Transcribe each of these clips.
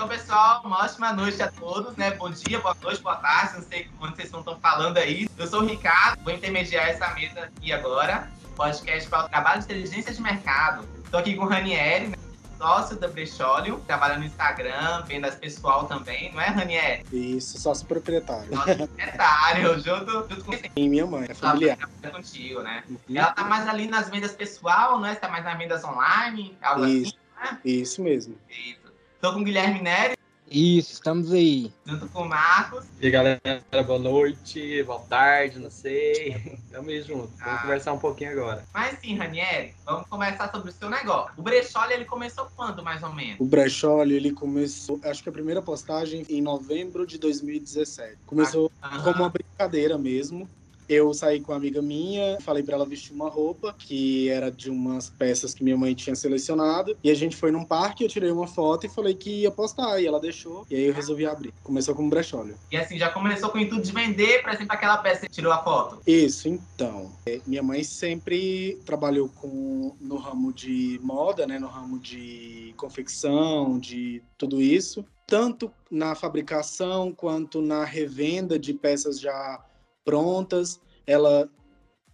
Então, pessoal, uma ótima noite a todos, né? Bom dia, boa noite, boa tarde, não sei quando vocês estão falando aí. Eu sou o Ricardo, vou intermediar essa mesa aqui agora. Podcast para o trabalho de inteligência de mercado. Estou aqui com o Ranieri, né? sócio da Brechólio, trabalha no Instagram, vendas pessoal também, não é, Ranieri? Isso, sócio proprietário. Sócio proprietário, junto, junto com E minha mãe, é familiar. Trabalha contigo, né? Uhum. Ela tá mais ali nas vendas pessoal, né? Tá mais nas vendas online, algo Isso. assim, né? Isso mesmo. Isso. Tô com o Guilherme Neri, Isso, estamos aí. junto com o Marcos. E aí, galera, boa noite, boa tarde, não sei. Tamo aí junto. Vamos Ah. conversar um pouquinho agora. Mas sim, Ranieri, vamos conversar sobre o seu negócio. O Brecholi, ele começou quando, mais ou menos? O brechó, ele começou, acho que a primeira postagem em novembro de 2017. Começou Aham. como uma brincadeira mesmo. Eu saí com uma amiga minha, falei pra ela vestir uma roupa que era de umas peças que minha mãe tinha selecionado. E a gente foi num parque, eu tirei uma foto e falei que ia postar. E ela deixou. E aí eu resolvi abrir. Começou como brechólio. E assim, já começou com o intuito de vender, por exemplo, aquela peça que tirou a foto. Isso, então. É, Minha mãe sempre trabalhou com, no ramo de moda, né? No ramo de confecção, de tudo isso. Tanto na fabricação quanto na revenda de peças já prontas. Ela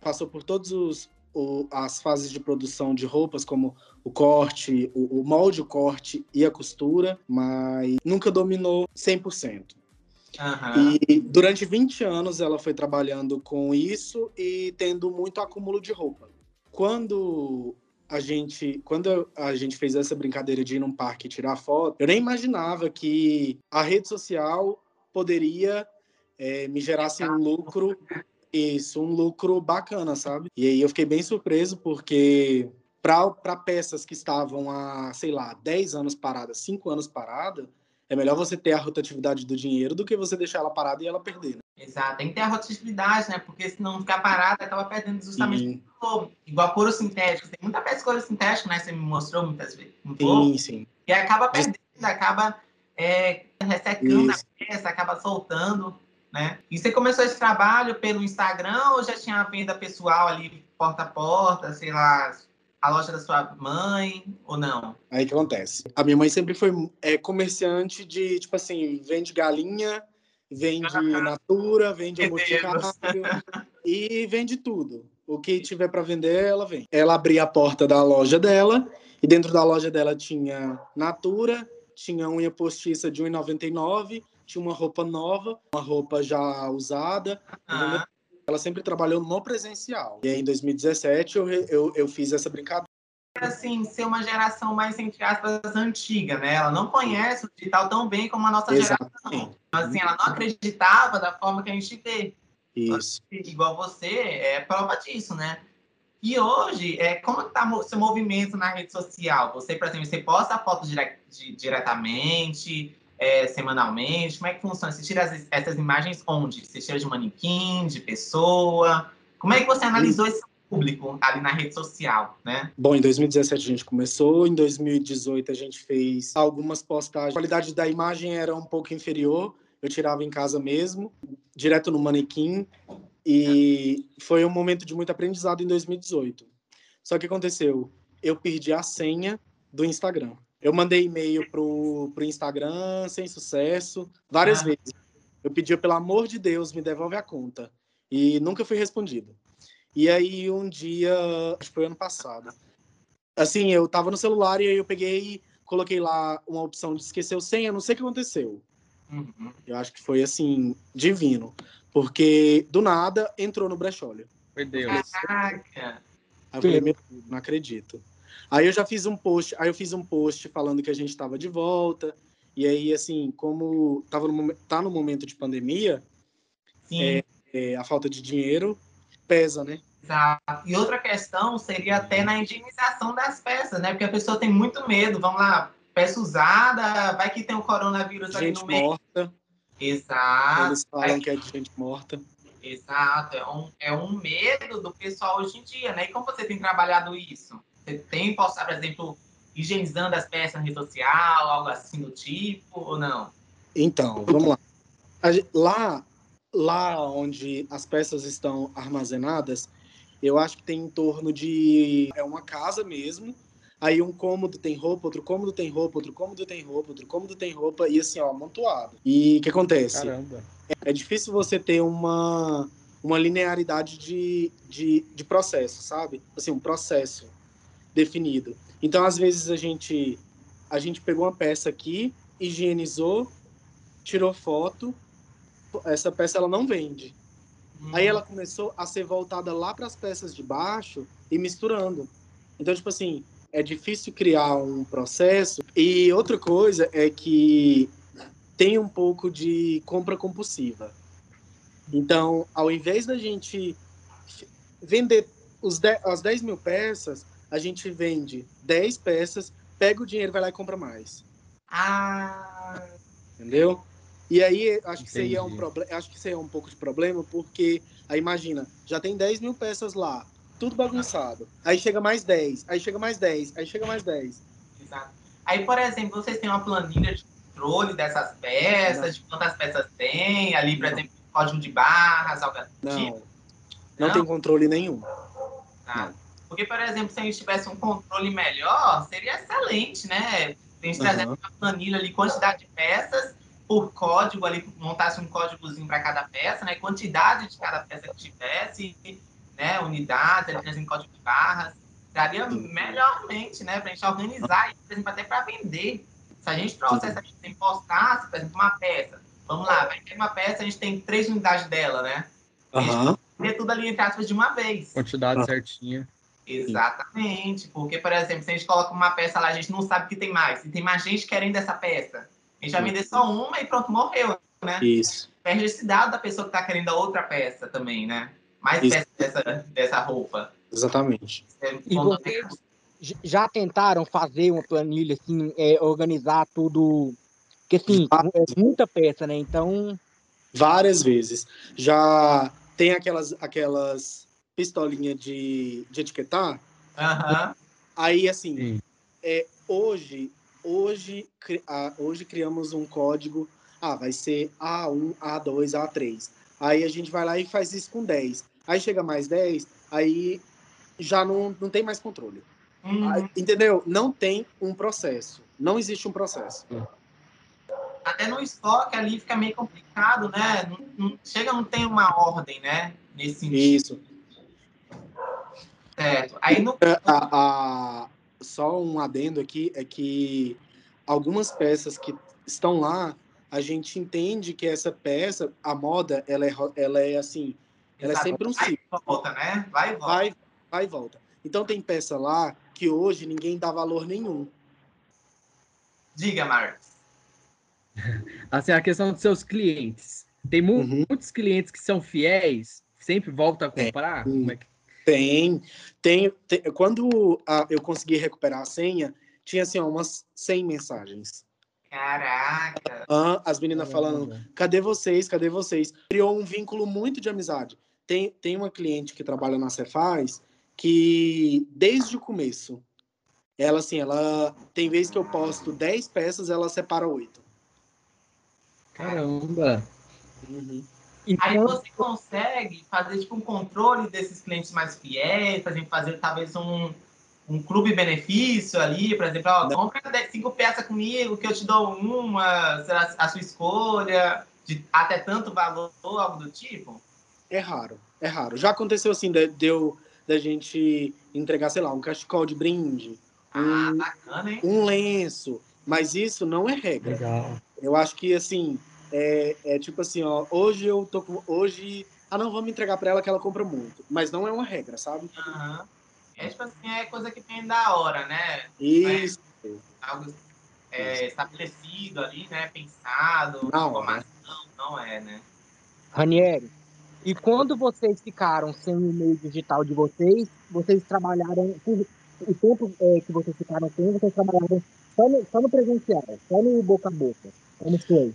passou por todos os o- as fases de produção de roupas, como o corte, o, o molde, o corte e a costura, mas nunca dominou 100%. Aham. E durante 20 anos ela foi trabalhando com isso e tendo muito acúmulo de roupa. Quando a gente, quando a gente fez essa brincadeira de ir num parque e tirar foto, eu nem imaginava que a rede social poderia eh, me gerasse um lucro, isso, um lucro bacana, sabe? E aí eu fiquei bem surpreso porque para peças que estavam há, sei lá, 10 anos paradas, 5 anos parada, é melhor você ter a rotatividade do dinheiro do que você deixar ela parada e ela perder. Né? Exato. Tem que ter a rotatividade, né? Porque se não ficar parada, acaba perdendo justamente Sim, o. Igual couro sintético. Tem muita peça de couro sintético, né? Você me mostrou muitas vezes. Um sim, sim. E acaba perdendo, acaba é, ressecando Isso. a peça, acaba soltando, né? E você começou esse trabalho pelo Instagram ou já tinha a venda pessoal ali, porta a porta, sei lá, a loja da sua mãe, ou não? Aí que acontece? A minha mãe sempre foi é, comerciante de, tipo assim, vende galinha, vende natura, vende Meu almoticário e vende tudo. O que tiver para vender, ela vende. Ela abria a porta da loja dela e dentro da loja dela tinha natura, tinha unha postiça de R$ 1,99, tinha uma roupa nova, uma roupa já usada, Ah, Ela sempre trabalhou no presencial. E aí, em 2017, eu, eu, eu fiz essa brincadeira. assim, ser uma geração mais, entre aspas, antiga, né? Ela não conhece o digital tão bem como a nossa geração. Exatamente. Então, assim, ela não acreditava da forma que a gente vê. Isso. igual você, é prova disso, né? E hoje, é, como está o seu movimento na rede social? Você, por exemplo, você posta fotos dire- di- diretamente, é, semanalmente? Como é que funciona? Você tira as- essas imagens onde? Você tira de manequim, de pessoa? Como é que você analisou esse público ali na rede social, né? Bom, em 2017 a gente começou, em 2018 a gente fez algumas postagens. A qualidade da imagem era um pouco inferior, eu tirava em casa mesmo, direto no manequim, e foi um momento de muito aprendizado em 2018. Só que aconteceu, eu perdi a senha do Instagram. Eu mandei e-mail pro, pro Instagram sem sucesso, várias Ah. vezes. Eu pedi, pelo amor de Deus, me devolve a conta. E nunca fui respondido. E aí, um dia, acho que foi ano passado, assim, eu tava no celular e aí eu peguei, coloquei lá uma opção de esquecer o senha, não sei o que aconteceu. Uhum. Eu acho que foi, assim, divino. Porque, do nada, entrou no brechólio. Meu Deus. Caraca! Aí eu falei, meu Deus, não acredito. Aí eu já fiz um post, aí eu fiz um post falando que a gente tava de volta. E aí, assim, como tava no, tá no momento de pandemia, Sim, é, a falta de dinheiro pesa, né? Exato. E outra questão seria até na higienização das peças, né? Porque a pessoa tem muito medo. Vamos lá, peça usada, vai que tem o coronavírus ali Gente no meio. morta, Exato, eles falam que é de gente morta. exato. É um, é um medo do pessoal hoje em dia, né? E como você tem trabalhado isso? Você tem postado, por exemplo, higienizando as peças na rede social, algo assim do tipo, ou não? Então, vamos lá. Lá, lá onde as peças estão armazenadas, eu acho que tem em torno de. É uma casa mesmo. Aí um cômodo tem roupa, outro cômodo tem roupa, outro cômodo tem roupa, outro cômodo tem roupa, e assim, ó, amontoado. E o que acontece? Caramba. É difícil você ter uma, uma linearidade de, de, de processo, sabe? Assim, um processo definido. Então, às vezes, a gente, a gente pegou uma peça aqui, higienizou, tirou foto, essa peça ela não vende. Aí ela começou a ser voltada lá para as peças de baixo e misturando. Então, tipo assim, é difícil criar um processo. E outra coisa é que tem um pouco de compra compulsiva. Então, ao invés da gente vender os 10, as 10 mil peças, a gente vende 10 peças, pega o dinheiro, vai lá e compra mais. Ah, Entendeu? E aí, acho que isso aí é um Entendi. problema. Acho que isso aí é um pouco de problema, porque aí imagina, já tem 10 mil peças lá, tudo bagunçado. Aí chega mais 10, aí chega mais 10, aí chega mais 10. exato. Aí, por exemplo, vocês têm uma planilha de controle dessas peças, de quantas peças tem, ali, por Não. exemplo, código de barras, algo do Não. tipo. Não, Não? tem controle nenhum. Tá? Não. Porque, por exemplo, se a gente tivesse um controle melhor, seria excelente, né? A gente trazer Aham. uma planilha ali, quantidade de peças por código ali, montasse um códigozinho para cada peça, né? Quantidade de cada peça que tivesse, né? Unidade, ali, trazendo código de barras. Daria melhormente, né? Pra gente organizar e, por exemplo, até para vender. Se a gente trouxesse, a gente postasse, por exemplo, uma peça. Vamos lá, vai ter uma peça, a gente tem três unidades dela, né? Aham. Vender tudo ali entre aspas de uma vez. Quantidade Ah. certinha. Exatamente, porque, por exemplo, se a gente coloca uma peça lá, a gente não sabe que tem mais. E tem mais gente querendo essa peça. A gente vai vender só uma e pronto, morreu, né? Isso. Perde esse dado da pessoa que tá querendo a outra peça também, né? Mais Isso. peças dessa, dessa roupa. Exatamente. É E vocês já tentaram fazer uma planilha, assim, é, organizar tudo? Porque, assim, é muita peça, né? Então, Várias vezes. Já tem aquelas, aquelas pistolinhas de, de etiquetar. Aham. Aí, assim, Sim. é, hoje, hoje, cri- ah, hoje criamos um código. Ah, vai ser A1, A2, A3. Aí a gente vai lá e faz isso com 10. Aí chega mais 10, aí já não, não tem mais controle. Hum, Aí, entendeu? Não tem um processo. Não existe um processo. até no estoque ali fica meio complicado, né? Não, não- chega, não tem uma ordem, né? Nesse sentido. Isso. Certo. Aí no. A- a- só um adendo aqui é que algumas peças que estão lá, a gente entende que essa peça, a moda, ela é, ela é assim, ela é Exato. sempre um Vai ciclo, e volta, né? Vai e volta. vai, vai e volta. Então tem peça lá que hoje ninguém dá valor nenhum. Diga, Marcos. Assim, a questão dos seus clientes. Tem mu- Uhum. muitos clientes que são fiéis, sempre voltam a comprar. Tem. Como é que... Tem, tem, tem- quando ah, eu consegui recuperar a senha, tinha assim, ó, umas 100 mensagens. Caraca. Ah, as meninas falando, cadê vocês? Cadê vocês? Criou um vínculo muito de amizade. Tem, tem uma cliente que trabalha na Cefaz que, desde o começo, ela, assim, ela tem vezes que eu posto 10 peças, ela separa 8. Caramba. Aí então você consegue fazer tipo um controle desses clientes mais fiéis, por exemplo, fazer talvez um, um clube benefício ali, por exemplo, ó, compra 10 cinco peças comigo que eu te dou uma, será a sua escolha, de até tanto valor, algo do tipo. É raro, é raro. Já aconteceu assim, de, de eu- da gente entregar, sei lá, um cachecol de brinde, Ah, Hum. bacana, hein? um lenço, mas isso não é regra. Legal. Eu acho que, assim, é, é tipo assim, ó, hoje eu tô com, hoje, ah não, vamos entregar pra ela que ela compra muito, mas não é uma regra, sabe? Aham. É tipo assim, é coisa que vem da hora, né? Isso, Algo é, estabelecido ali, né? Pensado, Não, informação, não é, né? Ranieri, e quando vocês ficaram sem o meio digital de vocês, vocês trabalharam, o tempo é, que vocês ficaram sem, vocês trabalharam só no, só no presencial, só no boca a boca. Como foi?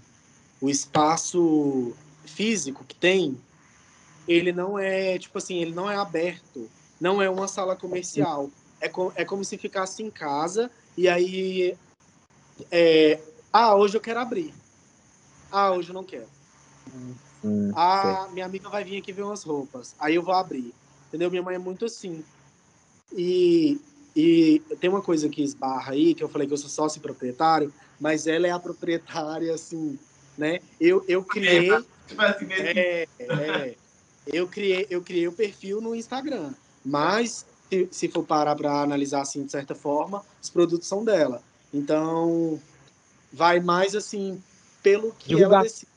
O espaço físico que tem, ele não é, tipo assim, ele não é aberto, não é uma sala comercial. É, co- é como se ficasse em casa e aí, é, ah, hoje eu quero abrir. Ah, hoje eu não quero. Hum, Ah, minha amiga vai vir aqui ver umas roupas. Aí eu vou abrir. Entendeu? Minha mãe é muito assim. E, E tem uma coisa que esbarra aí, que eu falei que eu sou sócio proprietário, mas ela é a proprietária, assim, né? Eu, eu criei. É, é. Eu criei, eu criei o perfil no Instagram, mas se, se for parar para analisar assim de certa forma, os produtos são dela. Então, vai mais assim pelo que Divulgar. ela decide.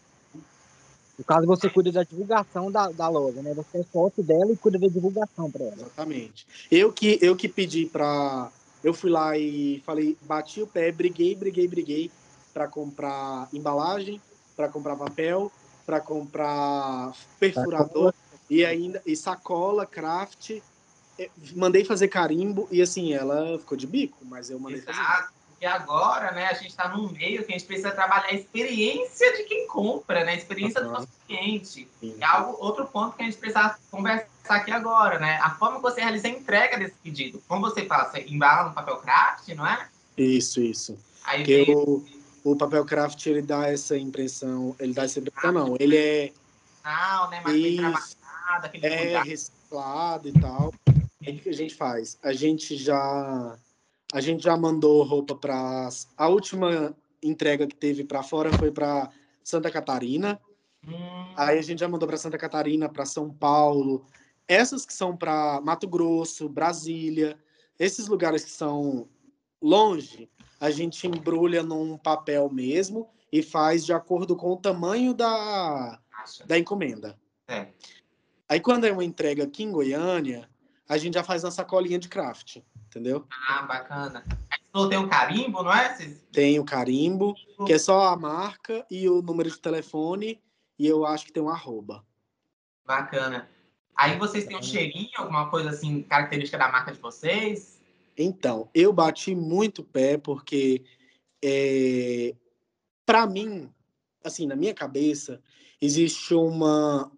No caso, você cuida da divulgação da, da loja, né? Você é sócio dela e cuida da divulgação para ela. Exatamente. Eu que eu que pedi para eu fui lá e falei, bati o pé, briguei, briguei, briguei para comprar embalagem, para comprar papel, para comprar perfurador e ainda e sacola, craft. Eh, Mandei fazer carimbo e assim ela ficou de bico, mas eu mandei fazer. Exato. Porque agora, né, a gente está num meio que a gente precisa trabalhar a experiência de quem compra, né? A experiência do Aham. nosso cliente. Sim. É algo, outro ponto que a gente precisa conversar aqui agora, né? A forma que você realiza a entrega desse pedido. Como você faz? Você embala no papel craft, não é? Isso, isso. Aí vem o, papel craft ele dá essa impressão, ele dá essa impressão não, ele é final, né? Mas bem trabalhado, aquele é cuidado. reciclado e tal. O que a gente faz? A gente já a gente já mandou roupa para a última entrega que teve para fora foi para Santa Catarina. Hum, Aí a gente já mandou para Santa Catarina, para São Paulo. Essas que são para Mato Grosso, Brasília, esses lugares que são longe, a gente embrulha num papel mesmo e faz de acordo com o tamanho da, da encomenda. É. Aí quando é uma entrega aqui em Goiânia, a gente já faz na sacolinha de craft, entendeu? Ah, bacana. Que tem um carimbo, não é? Tem o carimbo, que é só a marca e o número de telefone, e eu acho que tem um arroba. Bacana. Aí vocês têm um cheirinho, alguma coisa assim, característica da marca de vocês? Então, eu bati muito pé porque, é, para mim, assim, na minha cabeça, existe uma.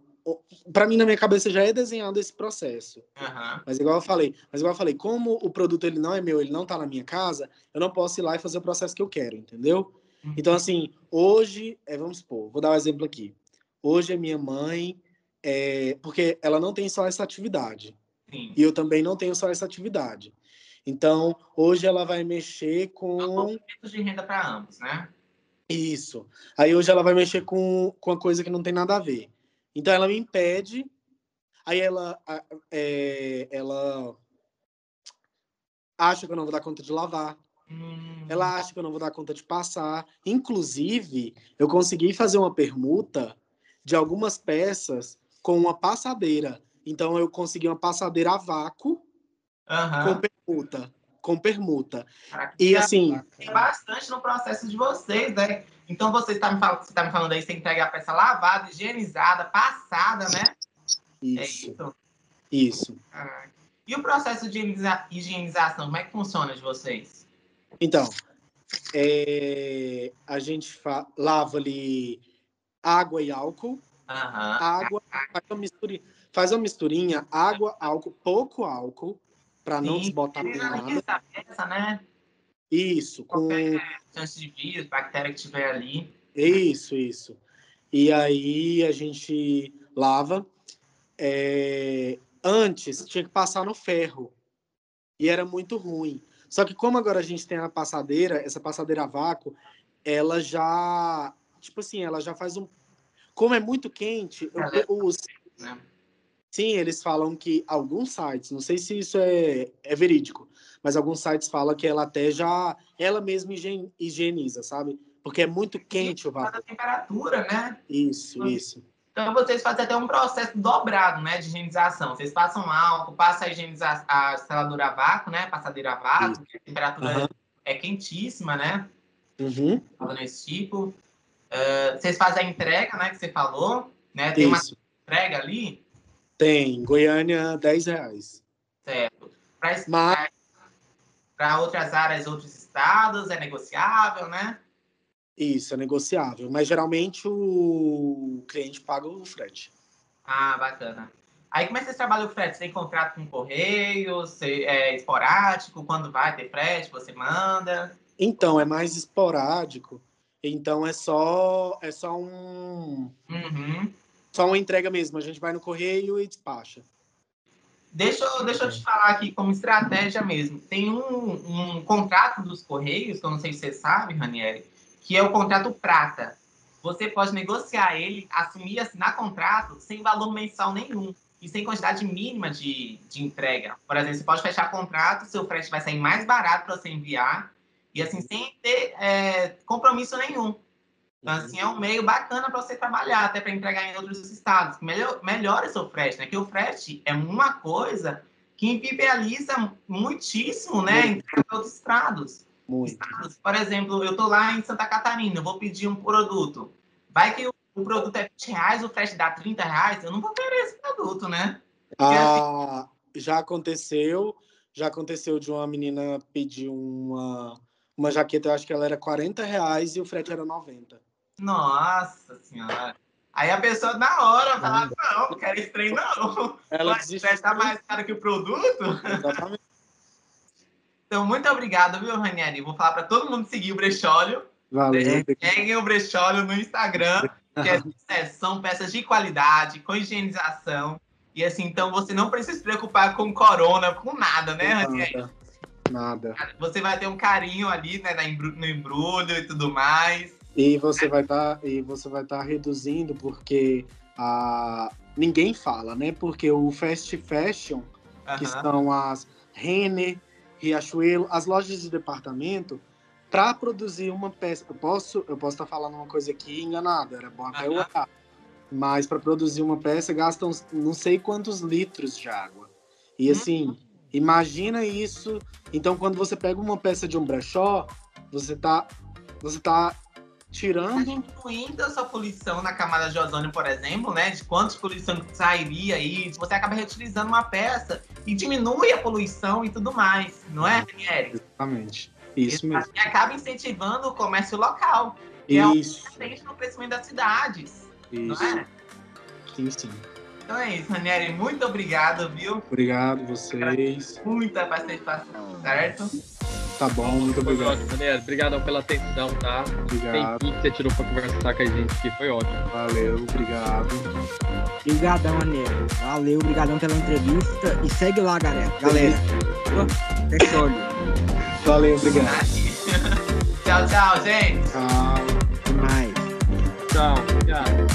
Para mim, na minha cabeça, já é desenhado esse processo. Aham. Mas igual eu falei, mas igual eu falei, como o produto ele não é meu, ele não tá na minha casa, eu não posso ir lá e fazer o processo que eu quero, entendeu? Uhum. Então, assim, hoje, é, vamos supor, vou dar um exemplo aqui. Hoje a minha mãe, é, porque ela não tem só essa atividade. Sim. E eu também não tenho só essa atividade. Então, hoje ela vai mexer com Aumentos de renda para ambos, né? isso. Aí hoje ela vai mexer com, com uma coisa que não tem nada a ver. Então ela me impede. Aí ela, a- é, ela acha que eu não vou dar conta de lavar. Hum, Ela acha que eu não vou dar conta de passar. Inclusive, eu consegui fazer uma permuta de algumas peças com uma passadeira. Então eu consegui uma passadeira a vácuo Aham. com permuta. Com permuta. Caraca, E assim, Tem bastante no processo de vocês, né? Então você está me, falando, você tá me falando aí, você entrega a peça lavada, higienizada, passada, né? É isso, isso? isso. Caraca. E o processo de higieniza- higienização, como é que funciona de vocês? Então, é, a gente lava ali água e álcool. Aham. Água, faz uma misturinha, faz uma misturinha, água, álcool, pouco álcool, para não desbotar nada. Higieniza a peça, né? Isso, com Qualquer chance de vírus, bactéria que tiver ali. isso, isso. E aí a gente lava. É, Antes tinha que passar no ferro e era muito ruim. Só que como agora a gente tem a passadeira, essa passadeira a vácuo, ela já, tipo assim, ela já faz um, como é muito quente, eu- é- os Né? Sim, eles falam que alguns sites, não sei se isso é, é verídico, mas alguns sites falam que ela até já, ela mesma higien- higieniza, sabe? Porque é muito quente o Cada vácuo. temperatura, né? Isso, isso. Então vocês fazem até um processo dobrado, né, de higienização. Vocês passam álcool, passa a higienizar a seladora a vácuo, né, passadeira a vácuo, a temperatura Aham. é quentíssima, né, Uhum, falando nesse tipo. Eh, vocês fazem a entrega, né, que você falou, né, tem uma isso. entrega ali, Tem, Goiânia, 10 reais. certo. Mas- Para outras áreas, outros estados, é negociável, né? Isso, é negociável. Mas geralmente o cliente paga o frete. Ah, bacana. Aí como é que vocês trabalham o frete? Você tem contrato com Correios? Você- é esporádico? Quando vai ter frete, você manda? Então, é mais esporádico. Então é só é só um Uhum. Só uma entrega mesmo. A gente vai no correio e despacha. Deixa deixa eu te falar aqui como estratégia mesmo. Tem um, um contrato dos Correios, que eu não sei se você sabe, Ranieri, que é o contrato prata. Você pode negociar ele, assumir, assinar contrato sem valor mensal nenhum e sem quantidade mínima de, de entrega. Por exemplo, você pode fechar contrato, seu frete vai sair mais barato para você enviar e assim, sem ter é, compromisso nenhum. Então, assim, é um meio bacana para você trabalhar, até para entregar em outros estados. Melhor, melhora seu frete, né? Que o frete é uma coisa que inviabiliza muitíssimo, né? Em outros estados. Muito. Por exemplo, eu estou lá em Santa Catarina, eu vou pedir um produto. Vai que o, o produto é 20 reais, o frete dá 30 reais, eu não vou querer esse produto, né? Ah, já aconteceu. Já aconteceu de uma menina pedir uma, uma jaqueta, eu acho que ela era 40 reais e o frete era 90. Nossa senhora. Aí a pessoa na hora fala, não, não quero esse trem não. Ela Mas desistiu. tá mais caro que o produto? Exatamente. Então, muito obrigado, viu, Ranieri? Vou falar para todo mundo seguir o Brechólio. Valeu. Peguem o Brechólio no Instagram, que é- são peças de qualidade, com higienização. E assim, então você não precisa se preocupar com corona, com nada, né, Ranieri? Nada. Você vai ter um carinho ali, né, no embrulho e tudo mais. E você vai estar e você vai estar reduzindo porque a ninguém fala, né? Porque o fast fashion, que Aham. são as Renner, Riachuelo, as lojas de departamento, para produzir uma peça, eu posso eu posso estar falando uma coisa aqui enganada, era bom até eu Aham. olhar. Mas para produzir uma peça gastam não sei quantos litros de água. E assim, imagina isso. Então quando você pega uma peça de um brechó, você tá você tá Tá tirando diminuindo a sua poluição na camada de ozônio, por exemplo, né? De quantos poluição que sairia aí, você acaba reutilizando uma peça e diminui a poluição e tudo mais, não é, Ranieri? Exatamente. Isso mesmo. E acaba incentivando o comércio local, que é um Isso. presente no crescimento das cidades, não Isso. é? Sim, sim. Então é isso, Ranieri. Muito obrigado, viu? Obrigado vocês. Muita participação, certo? Tá bom, muito foi obrigado. Ótimo, Daniel. Obrigadão pela atenção, tá? Obrigado. Tem que você tirou pra conversar com a gente, que foi ótimo. Valeu, obrigado. Obrigadão, maneiro Valeu, obrigadão pela entrevista. E segue lá, galera. Galera, fechou. Valeu, obrigado. tchau, tchau, gente. Tchau. Até mais. Tchau, obrigado.